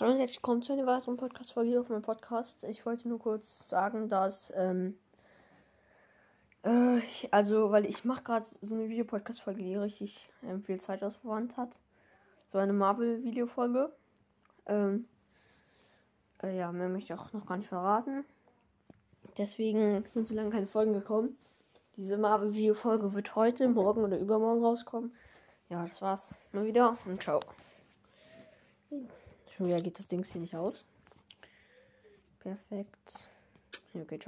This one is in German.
Hallo und herzlich willkommen zu einer weiteren Podcast-Folge auf meinem Podcast. Ich wollte nur kurz sagen, dass, ähm, äh, ich, also, weil ich mache gerade so eine Videopodcast-Folge, die richtig ähm, viel Zeit ausverwandt hat. So eine Marvel-Videofolge. Ähm, äh, ja, mehr möchte ich auch noch gar nicht verraten. Deswegen sind so lange keine Folgen gekommen. Diese Marvel-Video-Folge wird heute, morgen oder übermorgen rauskommen. Ja, das war's mal wieder und ciao. Schon geht das Ding hier nicht aus. Perfekt. Okay, ciao.